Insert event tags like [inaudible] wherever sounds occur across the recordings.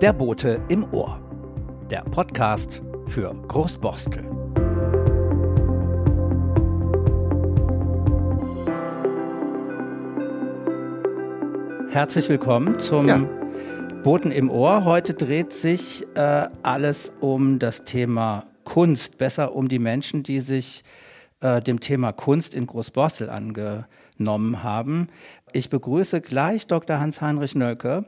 Der Bote im Ohr. Der Podcast für Großborstel. Herzlich willkommen zum ja. Boten im Ohr. Heute dreht sich äh, alles um das Thema Kunst, besser um die Menschen, die sich äh, dem Thema Kunst in Großborstel angenommen haben. Ich begrüße gleich Dr. Hans-Heinrich Nölke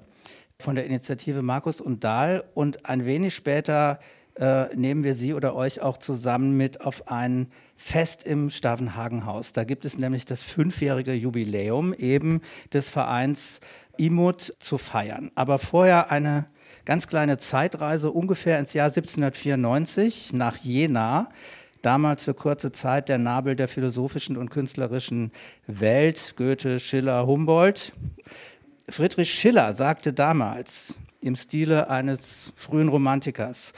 von der Initiative Markus und Dahl und ein wenig später äh, nehmen wir Sie oder euch auch zusammen mit auf ein Fest im Stavenhagenhaus. Da gibt es nämlich das fünfjährige Jubiläum eben des Vereins Imut zu feiern. Aber vorher eine ganz kleine Zeitreise ungefähr ins Jahr 1794 nach Jena. Damals für kurze Zeit der Nabel der philosophischen und künstlerischen Welt, Goethe, Schiller, Humboldt. Friedrich Schiller sagte damals im Stile eines frühen Romantikers,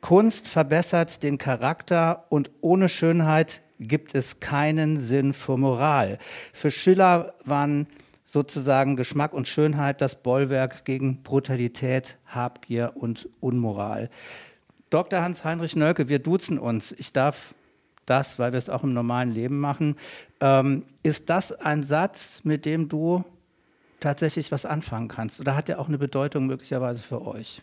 Kunst verbessert den Charakter und ohne Schönheit gibt es keinen Sinn für Moral. Für Schiller waren sozusagen Geschmack und Schönheit das Bollwerk gegen Brutalität, Habgier und Unmoral. Dr. Hans-Heinrich Nölke, wir duzen uns. Ich darf das, weil wir es auch im normalen Leben machen. Ähm, ist das ein Satz, mit dem du tatsächlich was anfangen kannst? Oder hat der auch eine Bedeutung möglicherweise für euch?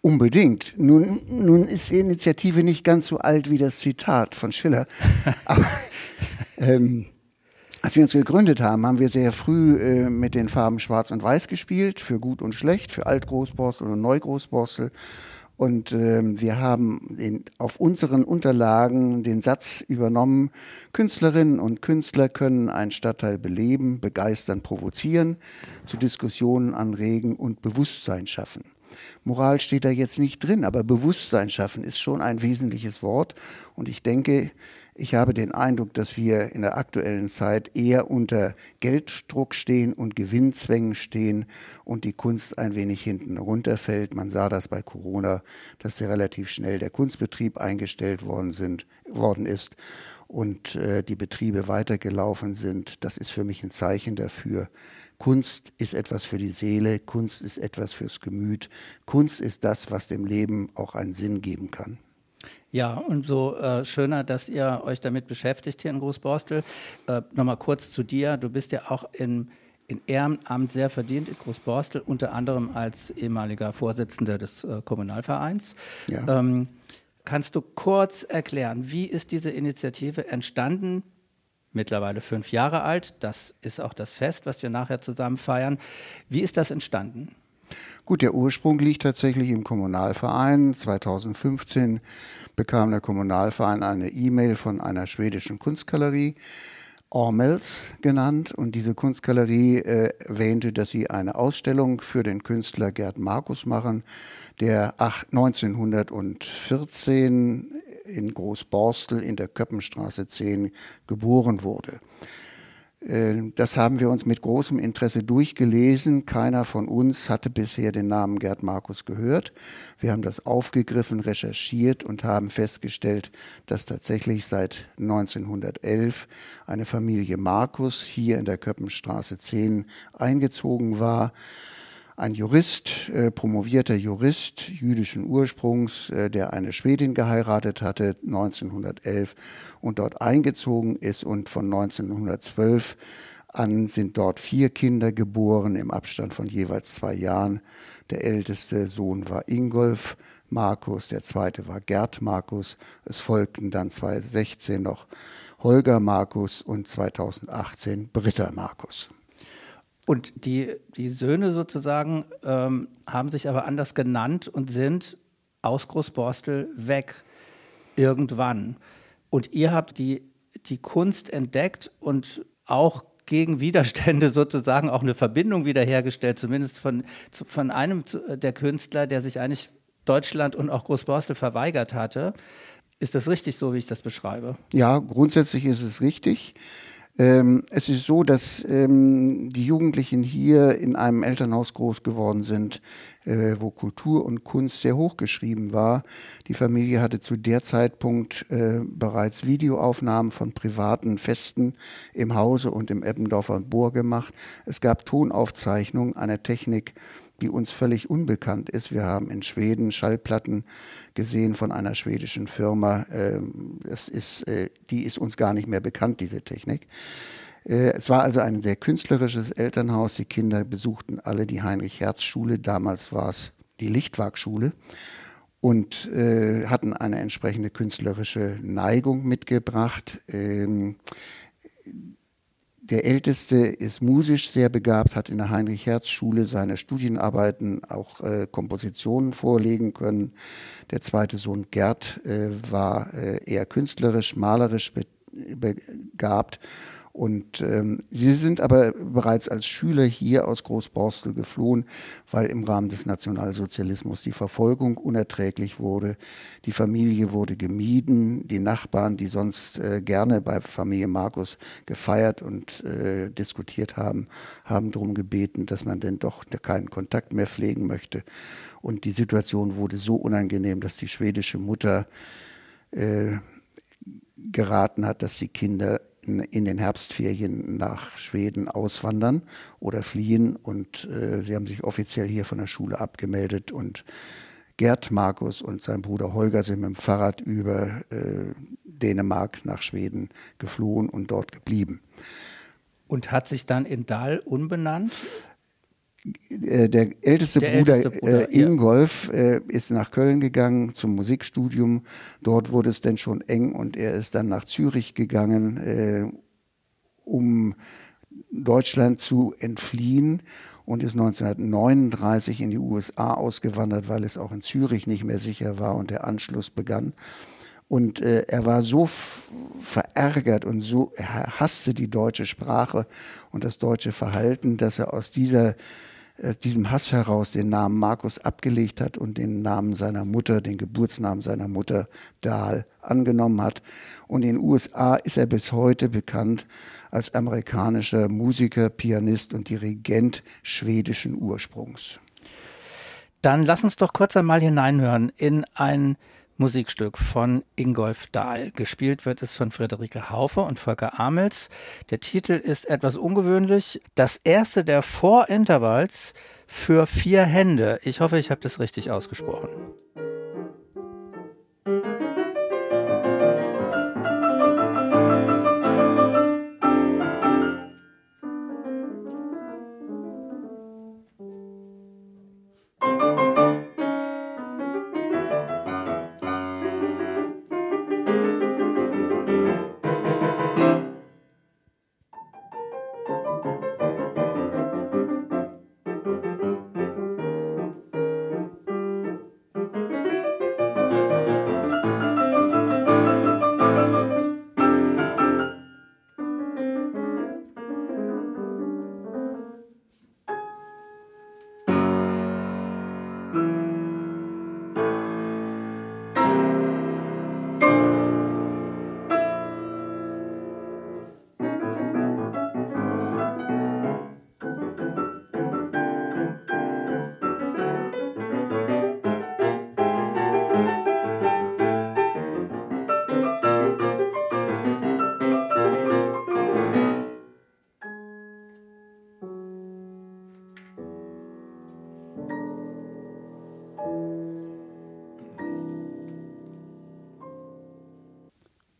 Unbedingt. Nun, nun ist die Initiative nicht ganz so alt wie das Zitat von Schiller. [laughs] Aber ähm, als wir uns gegründet haben, haben wir sehr früh äh, mit den Farben Schwarz und Weiß gespielt, für gut und schlecht, für Altgroßborstel und Neugroßborstel. Und äh, wir haben den, auf unseren Unterlagen den Satz übernommen, Künstlerinnen und Künstler können einen Stadtteil beleben, begeistern, provozieren, zu Diskussionen anregen und Bewusstsein schaffen. Moral steht da jetzt nicht drin, aber Bewusstsein schaffen ist schon ein wesentliches Wort. Und ich denke, ich habe den Eindruck, dass wir in der aktuellen Zeit eher unter Gelddruck stehen und Gewinnzwängen stehen und die Kunst ein wenig hinten runterfällt. Man sah das bei Corona, dass sehr relativ schnell der Kunstbetrieb eingestellt worden, sind, worden ist und äh, die Betriebe weitergelaufen sind. Das ist für mich ein Zeichen dafür, Kunst ist etwas für die Seele, Kunst ist etwas fürs Gemüt, Kunst ist das, was dem Leben auch einen Sinn geben kann. Ja, und so äh, schöner, dass ihr euch damit beschäftigt hier in Großborstel. Äh, Nochmal kurz zu dir. Du bist ja auch in, in Ehrenamt sehr verdient in Großborstel, unter anderem als ehemaliger Vorsitzender des äh, Kommunalvereins. Ja. Ähm, kannst du kurz erklären, wie ist diese Initiative entstanden? mittlerweile fünf Jahre alt. Das ist auch das Fest, was wir nachher zusammen feiern. Wie ist das entstanden? Gut, der Ursprung liegt tatsächlich im Kommunalverein. 2015 bekam der Kommunalverein eine E-Mail von einer schwedischen Kunstgalerie, Ormels genannt. Und diese Kunstgalerie äh, erwähnte, dass sie eine Ausstellung für den Künstler Gerd Markus machen, der 1914 in Großborstel in der Köppenstraße 10 geboren wurde. Äh, das haben wir uns mit großem Interesse durchgelesen. Keiner von uns hatte bisher den Namen Gerd Markus gehört. Wir haben das aufgegriffen, recherchiert und haben festgestellt, dass tatsächlich seit 1911 eine Familie Markus hier in der Köppenstraße 10 eingezogen war ein Jurist, äh, promovierter Jurist jüdischen Ursprungs, äh, der eine Schwedin geheiratet hatte 1911 und dort eingezogen ist und von 1912 an sind dort vier Kinder geboren im Abstand von jeweils zwei Jahren. Der älteste Sohn war Ingolf Markus, der zweite war Gerd Markus. Es folgten dann 2016 noch Holger Markus und 2018 Britta Markus. Und die, die Söhne sozusagen ähm, haben sich aber anders genannt und sind aus Großborstel weg irgendwann. Und ihr habt die, die Kunst entdeckt und auch gegen Widerstände [laughs] sozusagen auch eine Verbindung wiederhergestellt, zumindest von, von einem der Künstler, der sich eigentlich Deutschland und auch Großborstel verweigert hatte. Ist das richtig so, wie ich das beschreibe? Ja, grundsätzlich ist es richtig. Ähm, es ist so, dass ähm, die Jugendlichen hier in einem Elternhaus groß geworden sind, äh, wo Kultur und Kunst sehr hochgeschrieben war. Die Familie hatte zu der Zeitpunkt äh, bereits Videoaufnahmen von privaten Festen im Hause und im Eppendorfer Bohr gemacht. Es gab Tonaufzeichnungen einer Technik, die uns völlig unbekannt ist. Wir haben in Schweden Schallplatten gesehen von einer schwedischen Firma. Ähm, das ist, äh, die ist uns gar nicht mehr bekannt, diese Technik. Äh, es war also ein sehr künstlerisches Elternhaus. Die Kinder besuchten alle die Heinrich-Herz-Schule. Damals war es die Lichtwag-Schule und äh, hatten eine entsprechende künstlerische Neigung mitgebracht. Ähm, der Älteste ist musisch sehr begabt, hat in der Heinrich-Herz-Schule seine Studienarbeiten, auch äh, Kompositionen vorlegen können. Der zweite Sohn Gerd äh, war äh, eher künstlerisch, malerisch begabt und ähm, sie sind aber bereits als Schüler hier aus Großborstel geflohen, weil im Rahmen des Nationalsozialismus die Verfolgung unerträglich wurde. Die Familie wurde gemieden. Die Nachbarn, die sonst äh, gerne bei Familie Markus gefeiert und äh, diskutiert haben, haben darum gebeten, dass man denn doch keinen Kontakt mehr pflegen möchte. Und die Situation wurde so unangenehm, dass die schwedische Mutter äh, geraten hat, dass die Kinder in den Herbstferien nach Schweden auswandern oder fliehen. Und äh, sie haben sich offiziell hier von der Schule abgemeldet. Und Gerd Markus und sein Bruder Holger sind mit dem Fahrrad über äh, Dänemark nach Schweden geflohen und dort geblieben. Und hat sich dann in Dahl umbenannt? Äh, der älteste der Bruder, älteste Bruder äh, Ingolf äh, ist nach Köln gegangen zum Musikstudium. Dort wurde es dann schon eng und er ist dann nach Zürich gegangen, äh, um Deutschland zu entfliehen und ist 1939 in die USA ausgewandert, weil es auch in Zürich nicht mehr sicher war und der Anschluss begann. Und äh, er war so verärgert und so, er hasste die deutsche Sprache und das deutsche Verhalten, dass er aus dieser äh, diesem Hass heraus den Namen Markus abgelegt hat und den Namen seiner Mutter, den Geburtsnamen seiner Mutter Dahl angenommen hat. Und in den USA ist er bis heute bekannt als amerikanischer Musiker, Pianist und Dirigent schwedischen Ursprungs. Dann lass uns doch kurz einmal hineinhören in ein Musikstück von Ingolf Dahl. Gespielt wird es von Friederike Haufe und Volker Amels. Der Titel ist etwas ungewöhnlich. Das erste der Vorintervalls für vier Hände. Ich hoffe, ich habe das richtig ausgesprochen.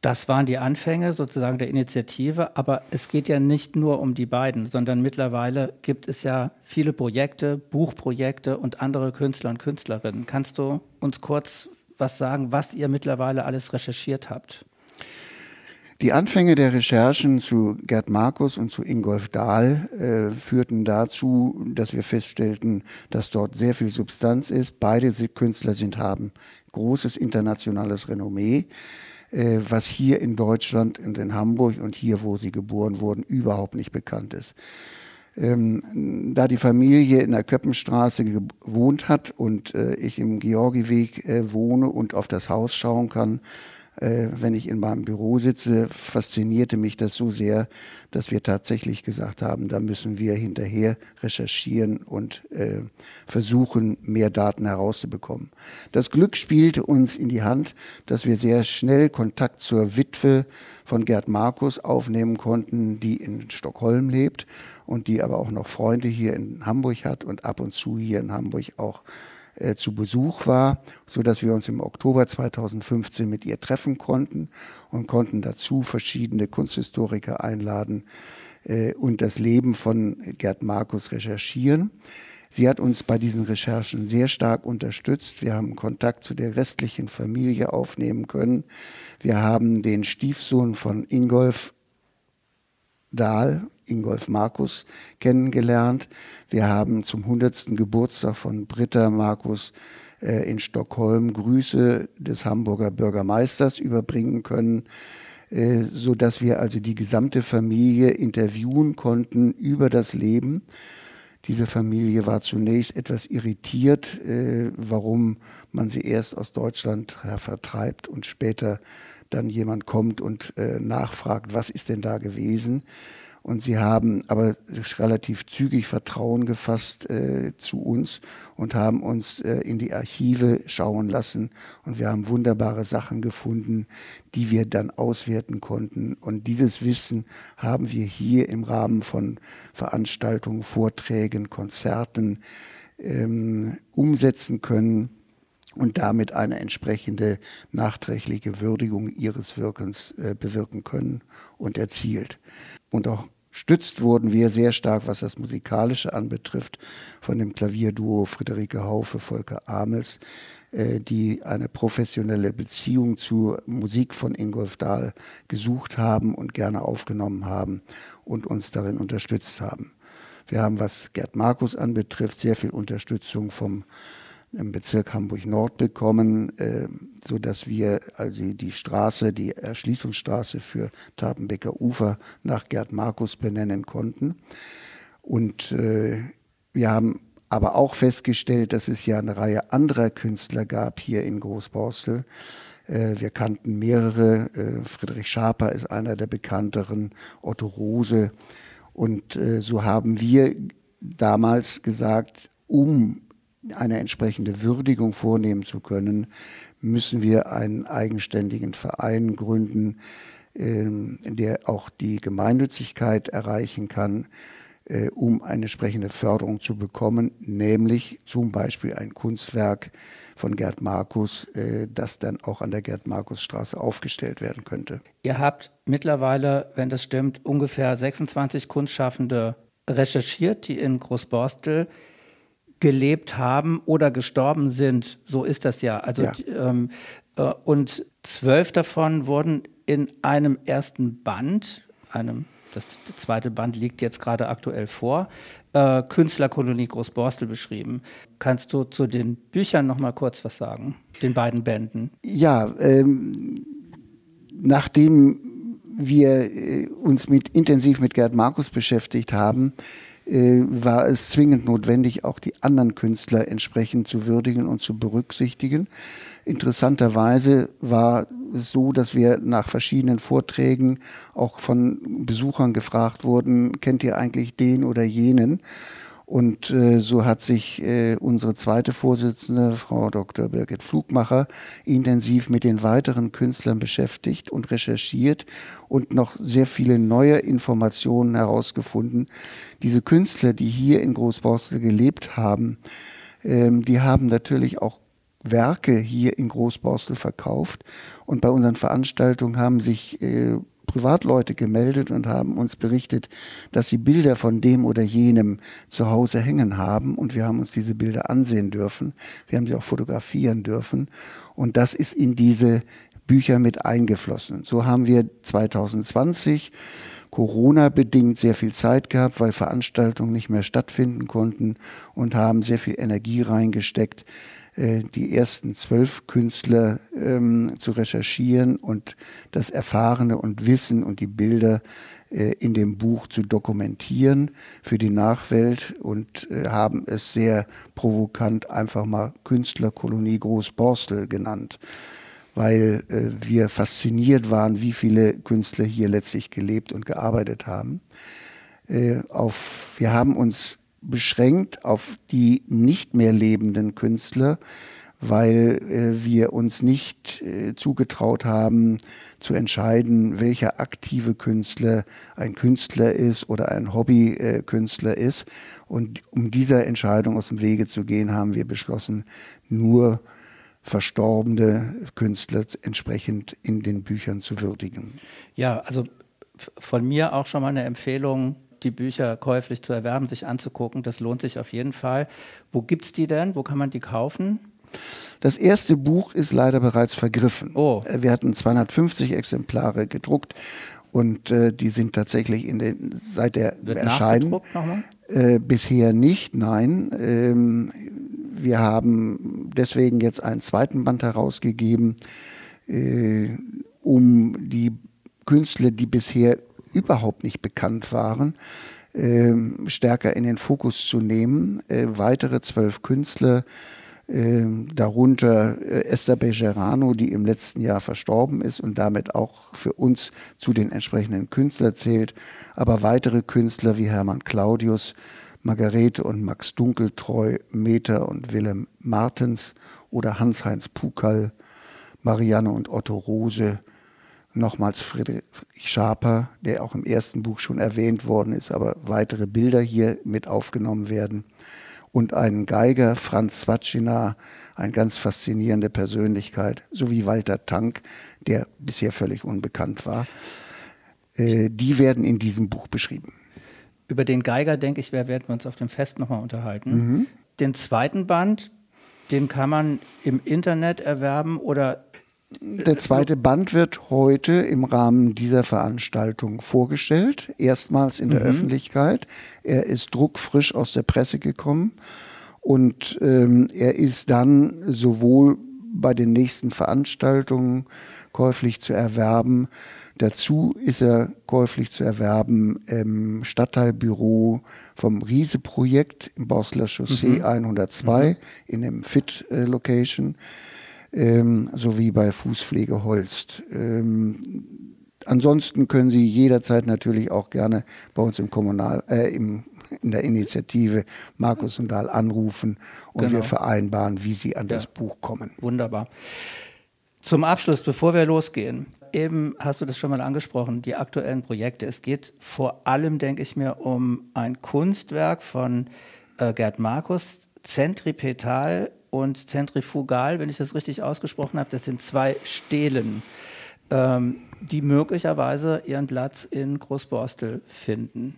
Das waren die Anfänge sozusagen der Initiative, aber es geht ja nicht nur um die beiden, sondern mittlerweile gibt es ja viele Projekte, Buchprojekte und andere Künstler und Künstlerinnen. Kannst du uns kurz was sagen, was ihr mittlerweile alles recherchiert habt? Die Anfänge der Recherchen zu Gerd Markus und zu Ingolf Dahl äh, führten dazu, dass wir feststellten, dass dort sehr viel Substanz ist. Beide Künstler sind, haben großes internationales Renommee. Äh, was hier in Deutschland und in Hamburg und hier, wo sie geboren wurden, überhaupt nicht bekannt ist. Ähm, da die Familie in der Köppenstraße gewohnt hat und äh, ich im Georgieweg äh, wohne und auf das Haus schauen kann, äh, wenn ich in meinem Büro sitze, faszinierte mich das so sehr, dass wir tatsächlich gesagt haben, da müssen wir hinterher recherchieren und äh, versuchen, mehr Daten herauszubekommen. Das Glück spielte uns in die Hand, dass wir sehr schnell Kontakt zur Witwe von Gerd Markus aufnehmen konnten, die in Stockholm lebt und die aber auch noch Freunde hier in Hamburg hat und ab und zu hier in Hamburg auch äh, zu Besuch war, so dass wir uns im Oktober 2015 mit ihr treffen konnten und konnten dazu verschiedene Kunsthistoriker einladen äh, und das Leben von Gerd Markus recherchieren. Sie hat uns bei diesen Recherchen sehr stark unterstützt. Wir haben Kontakt zu der restlichen Familie aufnehmen können. Wir haben den Stiefsohn von Ingolf Dahl, Ingolf Markus, kennengelernt. Wir haben zum 100. Geburtstag von Britta Markus äh, in Stockholm Grüße des Hamburger Bürgermeisters überbringen können, äh, so dass wir also die gesamte Familie interviewen konnten über das Leben. Diese Familie war zunächst etwas irritiert, äh, warum man sie erst aus Deutschland vertreibt und später dann jemand kommt und äh, nachfragt, was ist denn da gewesen. Und sie haben aber relativ zügig Vertrauen gefasst äh, zu uns und haben uns äh, in die Archive schauen lassen. Und wir haben wunderbare Sachen gefunden, die wir dann auswerten konnten. Und dieses Wissen haben wir hier im Rahmen von Veranstaltungen, Vorträgen, Konzerten ähm, umsetzen können und damit eine entsprechende nachträgliche Würdigung ihres Wirkens äh, bewirken können und erzielt. Und auch stützt wurden wir sehr stark, was das Musikalische anbetrifft, von dem Klavierduo Friederike Haufe, Volker Amels, äh, die eine professionelle Beziehung zur Musik von Ingolf Dahl gesucht haben und gerne aufgenommen haben und uns darin unterstützt haben. Wir haben, was Gerd Markus anbetrifft, sehr viel Unterstützung vom im Bezirk Hamburg-Nord bekommen, äh, so dass wir also die Straße, die Erschließungsstraße für Tapenbecker Ufer nach Gerd Markus benennen konnten. Und äh, wir haben aber auch festgestellt, dass es ja eine Reihe anderer Künstler gab hier in Großborstel. Äh, wir kannten mehrere. Äh, Friedrich Schaper ist einer der bekannteren, Otto Rose. Und so haben wir damals gesagt, um eine entsprechende Würdigung vornehmen zu können, müssen wir einen eigenständigen Verein gründen, ähm, der auch die Gemeinnützigkeit erreichen kann, äh, um eine entsprechende Förderung zu bekommen, nämlich zum Beispiel ein Kunstwerk von Gerd Markus, äh, das dann auch an der Gerd-Markus-Straße aufgestellt werden könnte. Ihr habt mittlerweile, wenn das stimmt, ungefähr 26 Kunstschaffende recherchiert, die in Großborstel gelebt haben oder gestorben sind. So ist das ja. Also ja. Ähm, äh, und zwölf davon wurden in einem ersten Band, einem das zweite Band liegt jetzt gerade aktuell vor, äh, Künstlerkolonie Großborstel beschrieben. Kannst du zu den Büchern noch mal kurz was sagen, den beiden Bänden? Ja, ähm, nachdem wir äh, uns mit, intensiv mit Gerd Markus beschäftigt haben, war es zwingend notwendig, auch die anderen Künstler entsprechend zu würdigen und zu berücksichtigen. Interessanterweise war es so, dass wir nach verschiedenen Vorträgen auch von Besuchern gefragt wurden, kennt ihr eigentlich den oder jenen? Und äh, so hat sich äh, unsere zweite Vorsitzende, Frau Dr. Birgit Flugmacher, intensiv mit den weiteren Künstlern beschäftigt und recherchiert und noch sehr viele neue Informationen herausgefunden. Diese Künstler, die hier in Großborstel gelebt haben, ähm, die haben natürlich auch Werke hier in Großborstel verkauft. Und bei unseren Veranstaltungen haben sich äh, Privatleute gemeldet und haben uns berichtet, dass sie Bilder von dem oder jenem zu Hause hängen haben und wir haben uns diese Bilder ansehen dürfen. Wir haben sie auch fotografieren dürfen und das ist in diese Bücher mit eingeflossen. So haben wir 2020 Corona-bedingt sehr viel Zeit gehabt, weil Veranstaltungen nicht mehr stattfinden konnten und haben sehr viel Energie reingesteckt, die ersten zwölf Künstler ähm, zu recherchieren und das Erfahrene und Wissen und die Bilder äh, in dem Buch zu dokumentieren für die Nachwelt und äh, haben es sehr provokant einfach mal Künstlerkolonie Großborstel genannt weil äh, wir fasziniert waren, wie viele Künstler hier letztlich gelebt und gearbeitet haben. Äh, auf, wir haben uns beschränkt auf die nicht mehr lebenden Künstler, weil äh, wir uns nicht äh, zugetraut haben zu entscheiden, welcher aktive Künstler ein Künstler ist oder ein Hobbykünstler äh, ist. Und um dieser Entscheidung aus dem Wege zu gehen, haben wir beschlossen, nur verstorbene Künstler entsprechend in den Büchern zu würdigen. Ja, also von mir auch schon mal eine Empfehlung, die Bücher käuflich zu erwerben, sich anzugucken. Das lohnt sich auf jeden Fall. Wo gibt es die denn? Wo kann man die kaufen? Das erste Buch ist leider bereits vergriffen. Oh. Äh, wir hatten 250 Exemplare gedruckt und äh, die sind tatsächlich in den, seit der Wird Erscheinen äh, bisher nicht. Nein, ähm, wir haben deswegen jetzt einen zweiten Band herausgegeben, äh, um die Künstler, die bisher überhaupt nicht bekannt waren, äh, stärker in den Fokus zu nehmen. Äh, weitere zwölf Künstler ähm, darunter äh, Esther Bejerano, die im letzten Jahr verstorben ist und damit auch für uns zu den entsprechenden Künstlern zählt, aber weitere Künstler wie Hermann Claudius, Margarete und Max Dunkeltreu, Meter und Willem Martens oder Hans-Heinz Pukal, Marianne und Otto Rose, nochmals Friedrich Schaper, der auch im ersten Buch schon erwähnt worden ist, aber weitere Bilder hier mit aufgenommen werden und einen Geiger, Franz Zwatschina, eine ganz faszinierende Persönlichkeit, sowie Walter Tank, der bisher völlig unbekannt war. Äh, die werden in diesem Buch beschrieben. Über den Geiger, denke ich, werden wir uns auf dem Fest nochmal unterhalten. Mhm. Den zweiten Band, den kann man im Internet erwerben oder der zweite Band wird heute im Rahmen dieser Veranstaltung vorgestellt, erstmals in der mhm. Öffentlichkeit. Er ist druckfrisch aus der Presse gekommen und ähm, er ist dann sowohl bei den nächsten Veranstaltungen käuflich zu erwerben. Dazu ist er käuflich zu erwerben im Stadtteilbüro vom Riese-Projekt im Basler Chaussee mhm. 102 mhm. in dem Fit-Location. Äh, ähm, sowie bei Fußpflege Holst. Ähm, ansonsten können Sie jederzeit natürlich auch gerne bei uns im Kommunal, äh, im, in der Initiative Markus und Dahl anrufen und genau. wir vereinbaren, wie Sie an ja. das Buch kommen. Wunderbar. Zum Abschluss, bevor wir losgehen, eben hast du das schon mal angesprochen, die aktuellen Projekte. Es geht vor allem, denke ich mir, um ein Kunstwerk von äh, Gerd Markus, Zentripetal und zentrifugal, wenn ich das richtig ausgesprochen habe. Das sind zwei Stelen, ähm, die möglicherweise ihren Platz in Großborstel finden.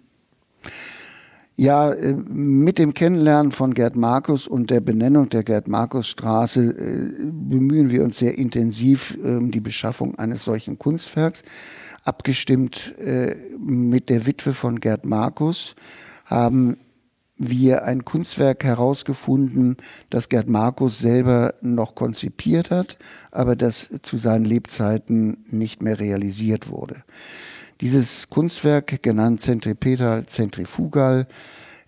Ja, äh, mit dem Kennenlernen von Gerd Markus und der Benennung der Gerd-Markus-Straße äh, bemühen wir uns sehr intensiv um ähm, die Beschaffung eines solchen Kunstwerks. Abgestimmt äh, mit der Witwe von Gerd Markus haben wir ein Kunstwerk herausgefunden, das Gerd Markus selber noch konzipiert hat, aber das zu seinen Lebzeiten nicht mehr realisiert wurde. Dieses Kunstwerk, genannt Zentripetal Zentrifugal,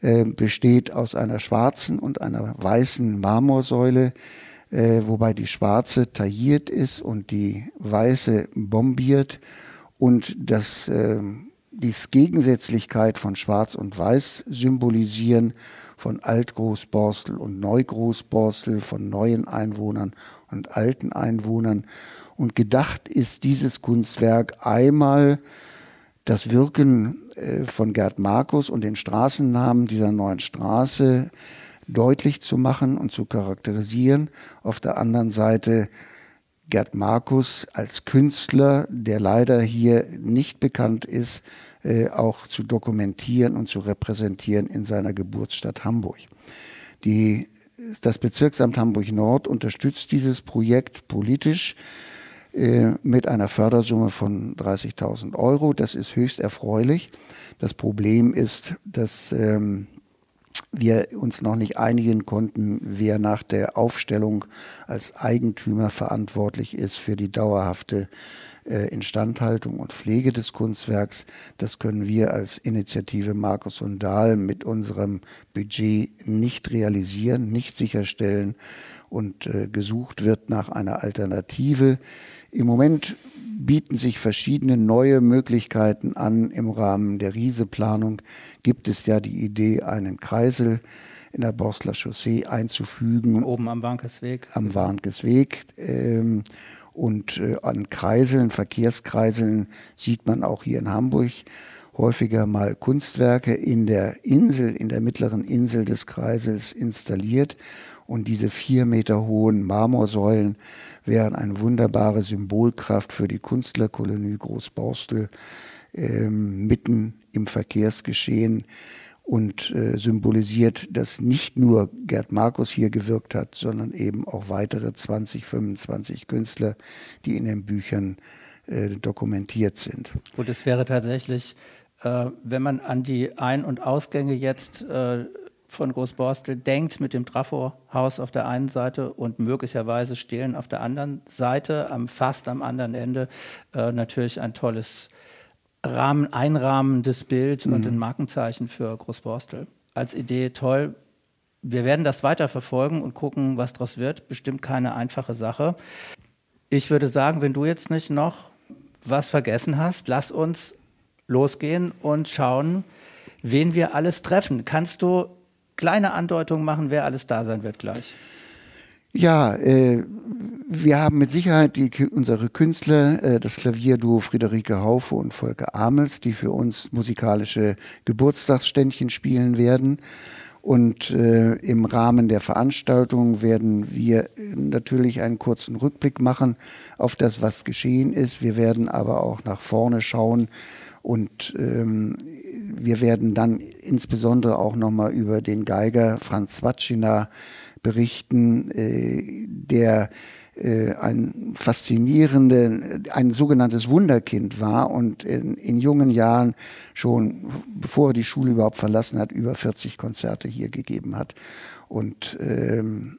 äh, besteht aus einer schwarzen und einer weißen Marmorsäule, äh, wobei die schwarze tailliert ist und die weiße bombiert und das äh, die Gegensätzlichkeit von Schwarz und Weiß symbolisieren, von Altgroßborstel und Neugroßborstel, von neuen Einwohnern und alten Einwohnern. Und gedacht ist dieses Kunstwerk einmal das Wirken äh, von Gerd Markus und den Straßennamen dieser neuen Straße deutlich zu machen und zu charakterisieren. Auf der anderen Seite Gerd Markus als Künstler, der leider hier nicht bekannt ist, äh, auch zu dokumentieren und zu repräsentieren in seiner Geburtsstadt Hamburg. Die, das Bezirksamt Hamburg Nord unterstützt dieses Projekt politisch äh, mit einer Fördersumme von 30.000 Euro. Das ist höchst erfreulich. Das Problem ist, dass ähm, wir uns noch nicht einigen konnten, wer nach der Aufstellung als Eigentümer verantwortlich ist für die dauerhafte äh, Instandhaltung und Pflege des Kunstwerks. Das können wir als Initiative Markus und Dahl mit unserem Budget nicht realisieren, nicht sicherstellen. und äh, gesucht wird nach einer Alternative. Im Moment bieten sich verschiedene neue Möglichkeiten an. Im Rahmen der Riese-Planung gibt es ja die Idee, einen Kreisel in der Borstler Chaussee einzufügen. Oben am Wankesweg. Am Wankesweg. Ähm, und äh, an Kreiseln, Verkehrskreiseln sieht man auch hier in Hamburg häufiger mal Kunstwerke in der Insel, in der mittleren Insel des Kreisels installiert. Und diese vier Meter hohen Marmorsäulen wären eine wunderbare Symbolkraft für die Künstlerkolonie Großborstel ähm, mitten im Verkehrsgeschehen und äh, symbolisiert, dass nicht nur Gerd Markus hier gewirkt hat, sondern eben auch weitere 20, 25 Künstler, die in den Büchern äh, dokumentiert sind. Und es wäre tatsächlich, äh, wenn man an die Ein- und Ausgänge jetzt äh, von Großborstel denkt, mit dem Trafo-Haus auf der einen Seite und möglicherweise Stehlen auf der anderen Seite, am fast am anderen Ende, äh, natürlich ein tolles Rahmen, einrahmendes Bild mhm. und ein Markenzeichen für Großborstel. Als Idee toll. Wir werden das weiter verfolgen und gucken, was daraus wird. Bestimmt keine einfache Sache. Ich würde sagen, wenn du jetzt nicht noch was vergessen hast, lass uns losgehen und schauen, wen wir alles treffen. Kannst du kleine Andeutungen machen, wer alles da sein wird gleich? Ja, äh, wir haben mit Sicherheit die, unsere Künstler, äh, das Klavierduo Friederike Haufe und Volker Amels, die für uns musikalische Geburtstagsständchen spielen werden. Und äh, im Rahmen der Veranstaltung werden wir natürlich einen kurzen Rückblick machen auf das, was geschehen ist. Wir werden aber auch nach vorne schauen und ähm, wir werden dann insbesondere auch nochmal über den Geiger Franz Zwatschina berichten, äh, der äh, ein faszinierende, ein sogenanntes Wunderkind war und in, in, jungen Jahren schon, bevor er die Schule überhaupt verlassen hat, über 40 Konzerte hier gegeben hat. Und ähm,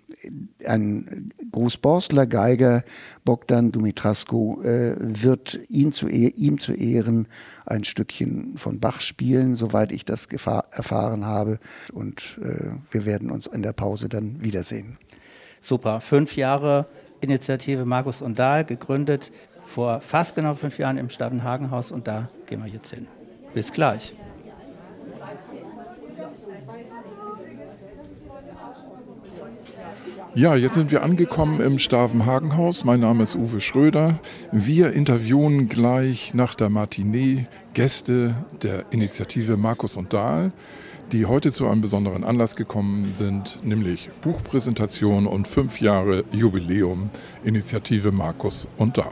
ein Großborstler Geiger, Bogdan Dumitrasco, äh, wird ihn zu e ihm zu Ehren ein Stückchen von Bach spielen, soweit ich das erfahren habe. Und äh, wir werden uns in der Pause dann wiedersehen. Super. Fünf Jahre Initiative Markus und Dahl, gegründet vor fast genau fünf Jahren im Stavenhagenhaus und da gehen wir jetzt hin. Bis gleich. Ja, jetzt sind wir angekommen im Stavenhagenhaus. Mein Name ist Uwe Schröder. Wir interviewen gleich nach der Matinee Gäste der Initiative Markus und Dahl, die heute zu einem besonderen Anlass gekommen sind, nämlich Buchpräsentation und fünf Jahre Jubiläum Initiative Markus und Dahl.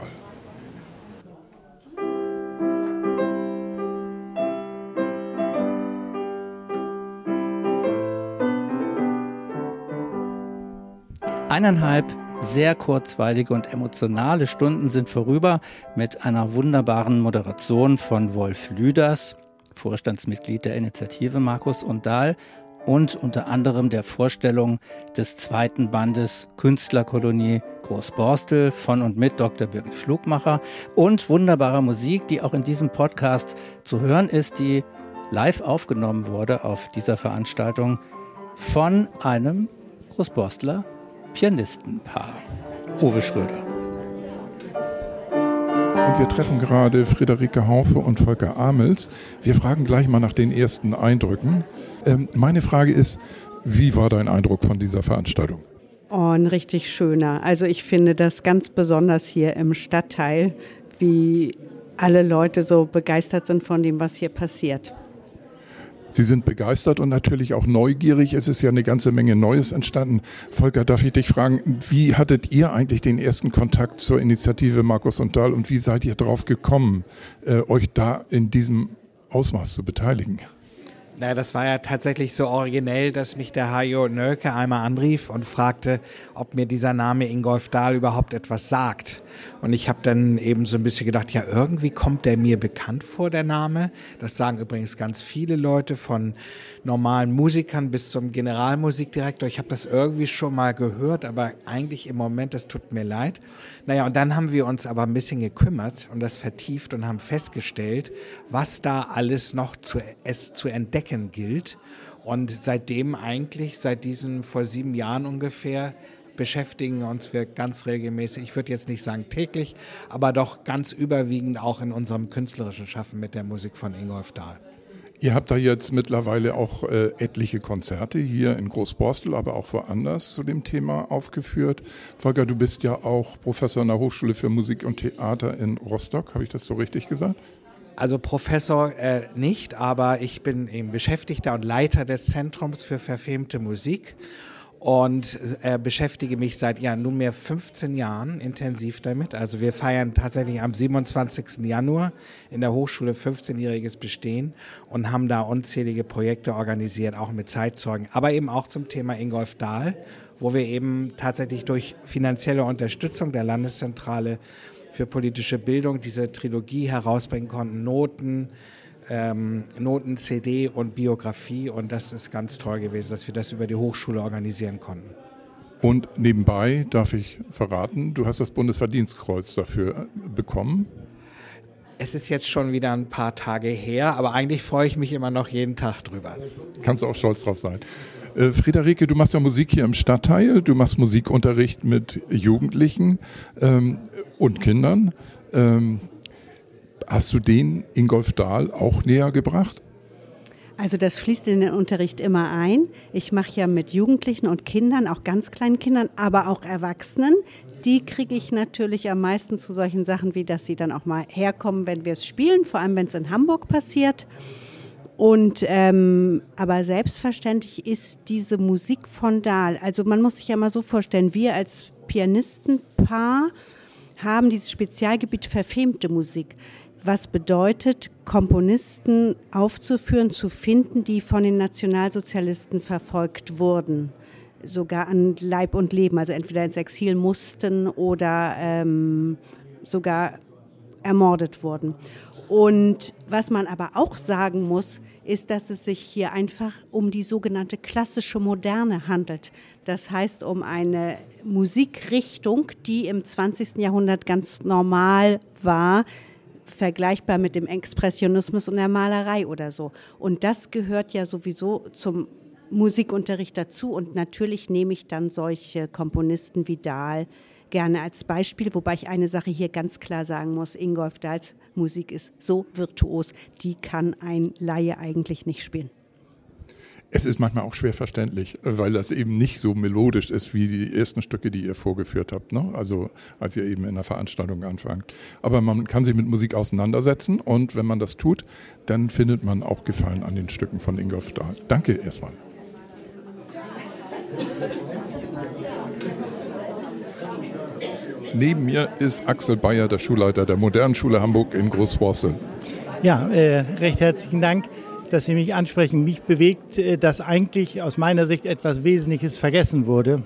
Eineinhalb sehr kurzweilige und emotionale Stunden sind vorüber mit einer wunderbaren Moderation von Wolf Lüders, Vorstandsmitglied der Initiative Markus und Dahl und unter anderem der Vorstellung des zweiten Bandes Künstlerkolonie Großborstel von und mit Dr. Birgit Flugmacher und wunderbarer Musik, die auch in diesem Podcast zu hören ist, die live aufgenommen wurde auf dieser Veranstaltung von einem Großborstler Pianistenpaar. Uwe Schröder. Und wir treffen gerade Friederike Haufe und Volker Amels. Wir fragen gleich mal nach den ersten Eindrücken. Ähm, meine Frage ist, wie war dein Eindruck von dieser Veranstaltung? Oh, ein richtig schöner. Also ich finde das ganz besonders hier im Stadtteil, wie alle Leute so begeistert sind von dem, was hier passiert. Sie sind begeistert und natürlich auch neugierig. Es ist ja eine ganze Menge Neues entstanden. Volker, darf ich dich fragen, wie hattet ihr eigentlich den ersten Kontakt zur Initiative Markus und Dahl und wie seid ihr darauf gekommen, äh, euch da in diesem Ausmaß zu beteiligen? Na, das war ja tatsächlich so originell, dass mich der Hajo Nölke einmal anrief und fragte, ob mir dieser Name Ingolf Dahl überhaupt etwas sagt. Und ich habe dann eben so ein bisschen gedacht, ja, irgendwie kommt der mir bekannt vor, der Name. Das sagen übrigens ganz viele Leute von normalen Musikern bis zum Generalmusikdirektor. Ich habe das irgendwie schon mal gehört, aber eigentlich im Moment, das tut mir leid. Naja, und dann haben wir uns aber ein bisschen gekümmert und das vertieft und haben festgestellt, was da alles noch zu, es zu entdecken gilt. Und seitdem eigentlich, seit diesem vor sieben Jahren ungefähr, beschäftigen uns wir ganz regelmäßig, ich würde jetzt nicht sagen täglich, aber doch ganz überwiegend auch in unserem künstlerischen Schaffen mit der Musik von Ingolf Dahl. Ihr habt da jetzt mittlerweile auch äh, etliche Konzerte hier in Großborstel, aber auch woanders zu dem Thema aufgeführt. Volker, du bist ja auch Professor an der Hochschule für Musik und Theater in Rostock. Habe ich das so richtig gesagt? Also Professor äh, nicht, aber ich bin eben Beschäftigter und Leiter des Zentrums für verfilmte Musik und äh, beschäftige mich seit ja, nunmehr 15 Jahren intensiv damit. Also wir feiern tatsächlich am 27. Januar in der Hochschule 15-jähriges Bestehen und haben da unzählige Projekte organisiert, auch mit Zeitzeugen, aber eben auch zum Thema Ingolf Dahl, wo wir eben tatsächlich durch finanzielle Unterstützung der Landeszentrale für politische Bildung diese Trilogie herausbringen konnten, Noten, ähm, Noten, CD und Biografie. Und das ist ganz toll gewesen, dass wir das über die Hochschule organisieren konnten. Und nebenbei darf ich verraten, du hast das Bundesverdienstkreuz dafür äh, bekommen. Es ist jetzt schon wieder ein paar Tage her, aber eigentlich freue ich mich immer noch jeden Tag drüber. Kannst du auch stolz drauf sein. Äh, Friederike, du machst ja Musik hier im Stadtteil, du machst Musikunterricht mit Jugendlichen ähm, und Kindern. Ähm, Hast du den Ingolf Dahl auch näher gebracht? Also das fließt in den Unterricht immer ein. Ich mache ja mit Jugendlichen und Kindern, auch ganz kleinen Kindern, aber auch Erwachsenen. Die kriege ich natürlich am meisten zu solchen Sachen, wie dass sie dann auch mal herkommen, wenn wir es spielen, vor allem wenn es in Hamburg passiert. Und ähm, aber selbstverständlich ist diese Musik von Dahl. Also man muss sich ja mal so vorstellen, wir als Pianistenpaar haben dieses Spezialgebiet verfemte Musik was bedeutet, Komponisten aufzuführen, zu finden, die von den Nationalsozialisten verfolgt wurden, sogar an Leib und Leben, also entweder ins Exil mussten oder ähm, sogar ermordet wurden. Und was man aber auch sagen muss, ist, dass es sich hier einfach um die sogenannte klassische Moderne handelt. Das heißt um eine Musikrichtung, die im 20. Jahrhundert ganz normal war, vergleichbar mit dem Expressionismus und der Malerei oder so. Und das gehört ja sowieso zum Musikunterricht dazu. Und natürlich nehme ich dann solche Komponisten wie Dahl gerne als Beispiel, wobei ich eine Sache hier ganz klar sagen muss, Ingolf Dahls Musik ist so virtuos, die kann ein Laie eigentlich nicht spielen. Es ist manchmal auch schwer verständlich, weil das eben nicht so melodisch ist wie die ersten Stücke, die ihr vorgeführt habt. Ne? Also als ihr eben in der Veranstaltung anfangt. Aber man kann sich mit Musik auseinandersetzen und wenn man das tut, dann findet man auch Gefallen an den Stücken von Ingolf Stahl. Danke erstmal. Neben mir ist Axel Bayer, der Schulleiter der Modernen Schule Hamburg in Großborstel. Ja, äh, recht herzlichen Dank dass Sie mich ansprechen. Mich bewegt, äh, dass eigentlich aus meiner Sicht etwas Wesentliches vergessen wurde,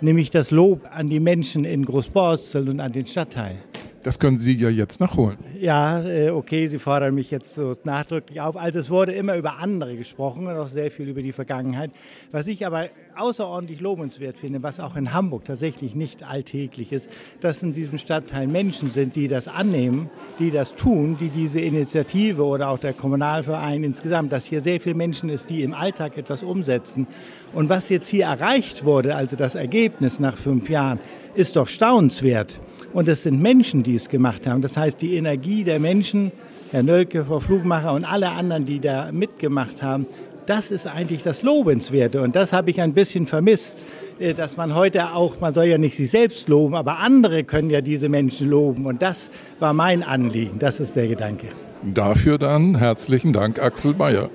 nämlich das Lob an die Menschen in Großborstel und an den Stadtteil. Das können Sie ja jetzt nachholen. Ja, äh, okay, Sie fordern mich jetzt so nachdrücklich auf. Also es wurde immer über andere gesprochen und auch sehr viel über die Vergangenheit. Was ich aber außerordentlich lobenswert finde, was auch in Hamburg tatsächlich nicht alltäglich ist, dass in diesem Stadtteil Menschen sind, die das annehmen, die das tun, die diese Initiative oder auch der Kommunalverein insgesamt, dass hier sehr viele Menschen ist, die im Alltag etwas umsetzen. Und was jetzt hier erreicht wurde, also das Ergebnis nach fünf Jahren, ist doch staunenswert. Und es sind Menschen, die es gemacht haben. Das heißt, die Energie der Menschen, Herr Nölke, Frau Flugmacher und alle anderen, die da mitgemacht haben, das ist eigentlich das Lobenswerte. Und das habe ich ein bisschen vermisst, äh, dass man heute auch, man soll ja nicht sich selbst loben, aber andere können ja diese Menschen loben. Und das war mein Anliegen. Das ist der Gedanke. Dafür dann herzlichen Dank, Axel Bayer.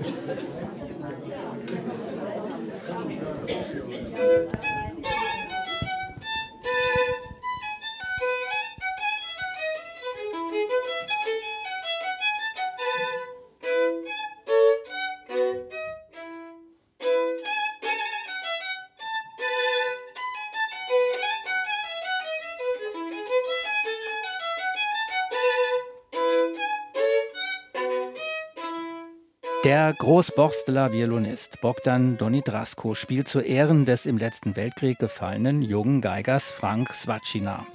Der Großborsteler Violinist Bogdan Donidrasko spielt zu Ehren des im letzten Weltkrieg gefallenen jungen Geigers Frank Swatschina,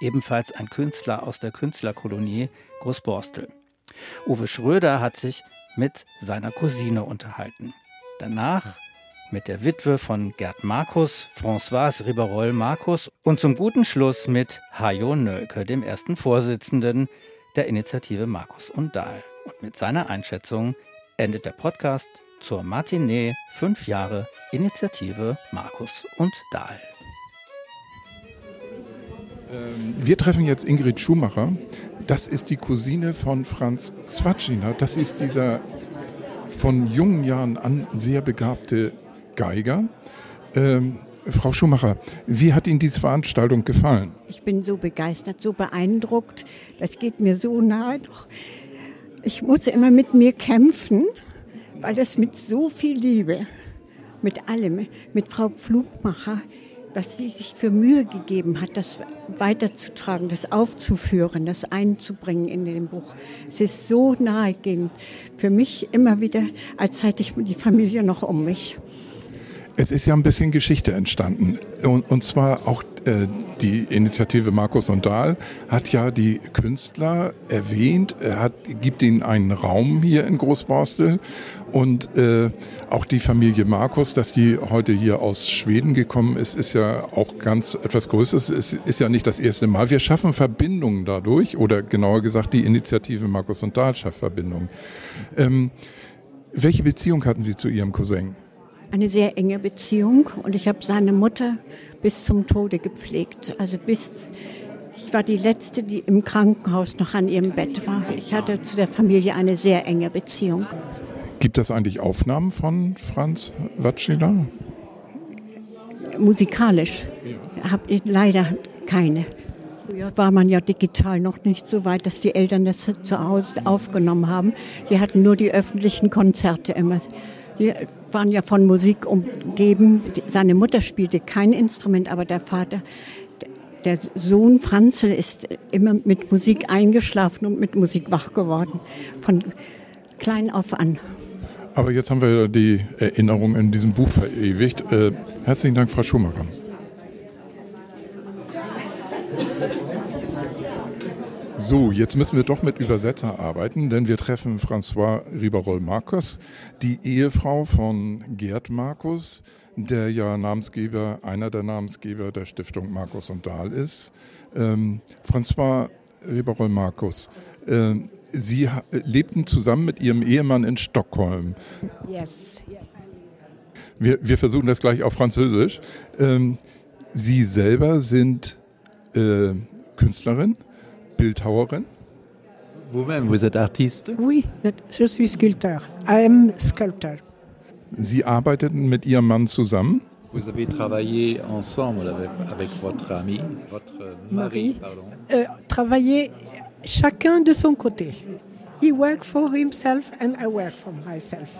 ebenfalls ein Künstler aus der Künstlerkolonie Großborstel. Uwe Schröder hat sich mit seiner Cousine unterhalten. Danach mit der Witwe von Gerd Markus, Françoise Riberol Markus und zum guten Schluss mit Hajo Nölke, dem ersten Vorsitzenden der Initiative Markus und Dahl. Und mit seiner Einschätzung endet der Podcast zur Matinee fünf Jahre Initiative Markus und Dahl. Ähm, wir treffen jetzt Ingrid Schumacher. Das ist die Cousine von Franz Zwatschiner. Das ist dieser von jungen Jahren an sehr begabte Geiger. Ähm, Frau Schumacher, wie hat Ihnen diese Veranstaltung gefallen? Ich bin so begeistert, so beeindruckt. Das geht mir so nahe. Ich muss immer mit mir kämpfen, weil das mit so viel Liebe, mit allem, mit Frau Pflugmacher, was sie sich für Mühe gegeben hat, das weiterzutragen, das aufzuführen, das einzubringen in den Buch. Es ist so nahegehend für mich immer wieder, als hätte ich die Familie noch um mich. Es ist ja ein bisschen Geschichte entstanden. Und, und zwar auch die Initiative Markus und Dahl hat ja die Künstler erwähnt, er hat, gibt ihnen einen Raum hier in Großborstel und äh, auch die Familie Markus, dass die heute hier aus Schweden gekommen ist, ist ja auch ganz etwas Größeres. Es ist ja nicht das erste Mal. Wir schaffen Verbindungen dadurch oder genauer gesagt die Initiative Markus und Dahl schafft Verbindungen. Ähm, welche Beziehung hatten Sie zu Ihrem Cousin? Eine sehr enge Beziehung und ich habe seine Mutter bis zum Tode gepflegt. Also bis ich war die letzte, die im Krankenhaus noch an ihrem Bett war. Ich hatte zu der Familie eine sehr enge Beziehung. Gibt es eigentlich Aufnahmen von Franz Watschila? Musikalisch habe ich leider keine. Früher war man ja digital noch nicht so weit, dass die Eltern das zu Hause aufgenommen haben. Sie hatten nur die öffentlichen Konzerte immer. Die waren ja von Musik umgeben. Seine Mutter spielte kein Instrument, aber der Vater, der Sohn Franzl ist immer mit Musik eingeschlafen und mit Musik wach geworden. Von klein auf an. Aber jetzt haben wir die Erinnerung in diesem Buch verewigt. Äh, herzlichen Dank, Frau Schumacher. So, jetzt müssen wir doch mit Übersetzer arbeiten, denn wir treffen François Ribarol Marcos, die Ehefrau von Gerd Markus, der ja Namensgeber, einer der Namensgeber der Stiftung Markus und Dahl ist. Ähm, François Ribarol Marcos, äh, Sie lebten zusammen mit Ihrem Ehemann in Stockholm. Yes, yes. Wir, wir versuchen das gleich auf Französisch. Ähm, Sie selber sind äh, Künstlerin? Bildhauerin? Vous-même, vous êtes artiste? Oui, je suis sculpteur. I am sculptor. Sie arbeiteten mit Ihrem Mann zusammen? Vous avez travaillé ensemble avec, avec votre ami, votre mari, pardon. Euh, travailler chacun de son côté. He worked for himself and I work for myself.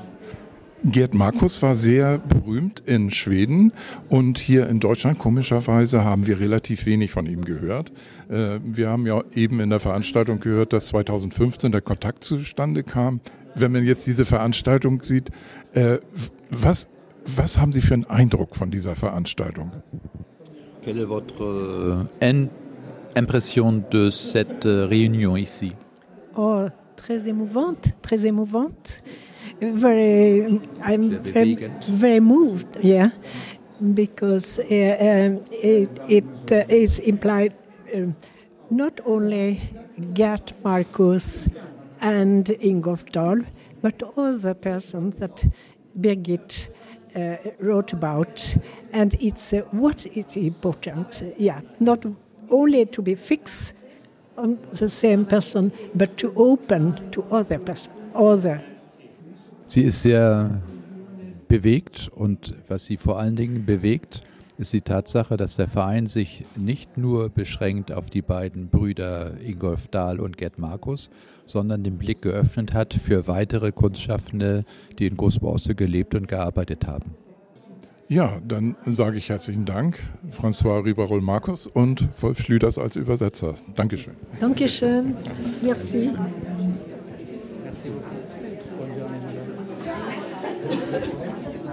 Gerd Markus war sehr berühmt in Schweden und hier in Deutschland komischerweise haben wir relativ wenig von ihm gehört. Äh, wir haben ja eben in der Veranstaltung gehört, dass 2015 der Kontakt zustande kam. Wenn man jetzt diese Veranstaltung sieht, äh, was, was haben Sie für einen Eindruck von dieser Veranstaltung? Quelle est votre euh, impression de cette euh, réunion ici? Oh, très émouvante, très émouvante. Very I'm very, very moved yeah. Because uh, um, it, it uh, is implied uh, not only Gert Marcus and Ingolf Dahl but all the persons that Birgit uh, wrote about. And it's uh, what is important yeah not only to be fixed on the same person but to open to other person other Sie ist sehr bewegt und was sie vor allen Dingen bewegt, ist die Tatsache, dass der Verein sich nicht nur beschränkt auf die beiden Brüder Ingolf Dahl und Gerd Markus, sondern den Blick geöffnet hat für weitere Kunstschaffende, die in Großborstel gelebt und gearbeitet haben. Ja, dann sage ich herzlichen Dank, François Ribarol Markus und Wolf Schlüders als Übersetzer. Dankeschön. Dankeschön. Merci.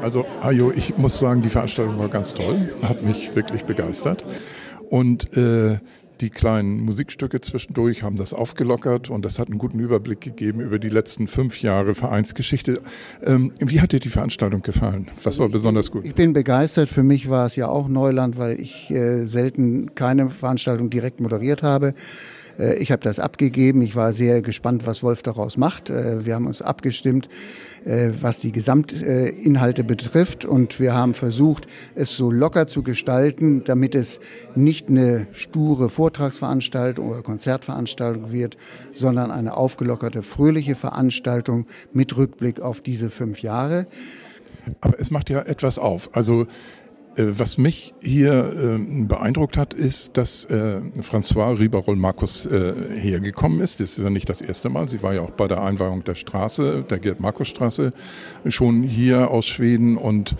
Also, Ajo, ich muss sagen, die Veranstaltung war ganz toll, hat mich wirklich begeistert. Und äh, die kleinen Musikstücke zwischendurch, haben das aufgelockert und das hat einen guten Überblick gegeben über die letzten fünf Jahre Vereinsgeschichte. Ähm, wie hat dir die Veranstaltung gefallen? Was war besonders gut? Ich bin begeistert. Für mich war es ja auch Neuland, weil ich äh, selten keine Veranstaltung direkt moderiert habe. Äh, ich habe das abgegeben. Ich war sehr gespannt, was Wolf daraus macht. Äh, wir haben uns abgestimmt, äh, was die Gesamtinhalte betrifft. Und wir haben versucht, es so locker zu gestalten, damit es nicht eine sture Vortragsveranstaltung oder Konzertveranstaltung wird, sondern eine aufgelockerte, fröhliche Veranstaltung mit Rückblick auf diese fünf Jahre. Aber es macht ja etwas auf. Also was mich hier äh, beeindruckt hat, ist, dass äh, François Ribarol Markus äh, hergekommen ist. Das ist ja nicht das erste Mal. Sie war ja auch bei der Einweihung der Straße, der Gerd-Markus-Straße, schon hier aus Schweden und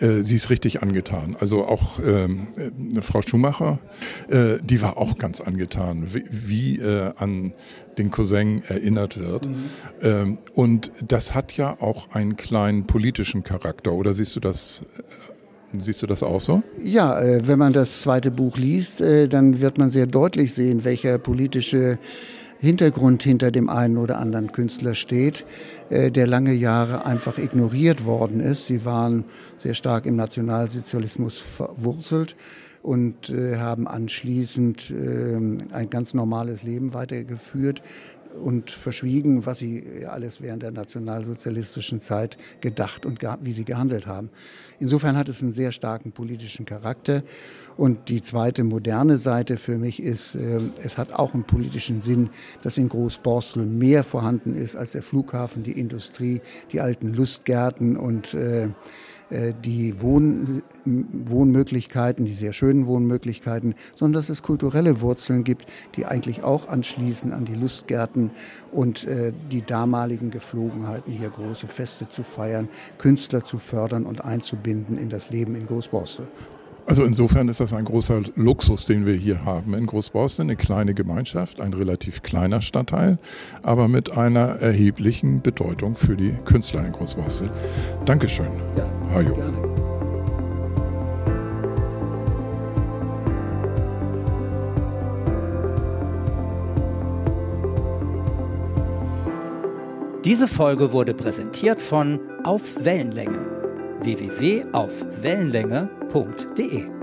äh, sie ist richtig angetan. Also auch ähm, äh, Frau Schumacher, äh, die war auch ganz angetan, wie, wie äh, an den Cousin erinnert wird. Mhm. Ähm, und das hat ja auch einen kleinen politischen Charakter. Oder siehst du das Siehst du das auch so? Ja, äh, wenn man das zweite Buch liest, äh, dann wird man sehr deutlich sehen, welcher politische Hintergrund hinter dem einen oder anderen Künstler steht, äh, der lange Jahre einfach ignoriert worden ist. Sie waren sehr stark im Nationalsozialismus verwurzelt und haben anschließend ähm, ein ganz normales Leben weitergeführt und verschwiegen, was sie alles während der nationalsozialistischen Zeit gedacht und wie sie gehandelt haben. Insofern hat es einen sehr starken politischen Charakter. Und die zweite moderne Seite für mich ist, äh, es hat auch einen politischen Sinn, dass in Großborstel mehr vorhanden ist als der Flughafen, die Industrie, die alten Lustgärten und äh, äh, die Wohn Wohnmöglichkeiten, die sehr schönen Wohnmöglichkeiten, sondern dass es kulturelle Wurzeln gibt, die eigentlich auch anschließen an die Lustgärten und äh, die damaligen Geflogenheiten, hier große Feste zu feiern, Künstler zu fördern und einzubinden in das Leben in Großborstel. Also insofern ist das ein großer Luxus, den wir hier haben in Großborstel, eine kleine Gemeinschaft, ein relativ kleiner Stadtteil, aber mit einer erheblichen Bedeutung für die Künstler in Großborstel. Dankeschön. Ja, Hajo. Gerne. Diese Folge wurde präsentiert von Auf Wellenlänge www.aufwellenlänge.de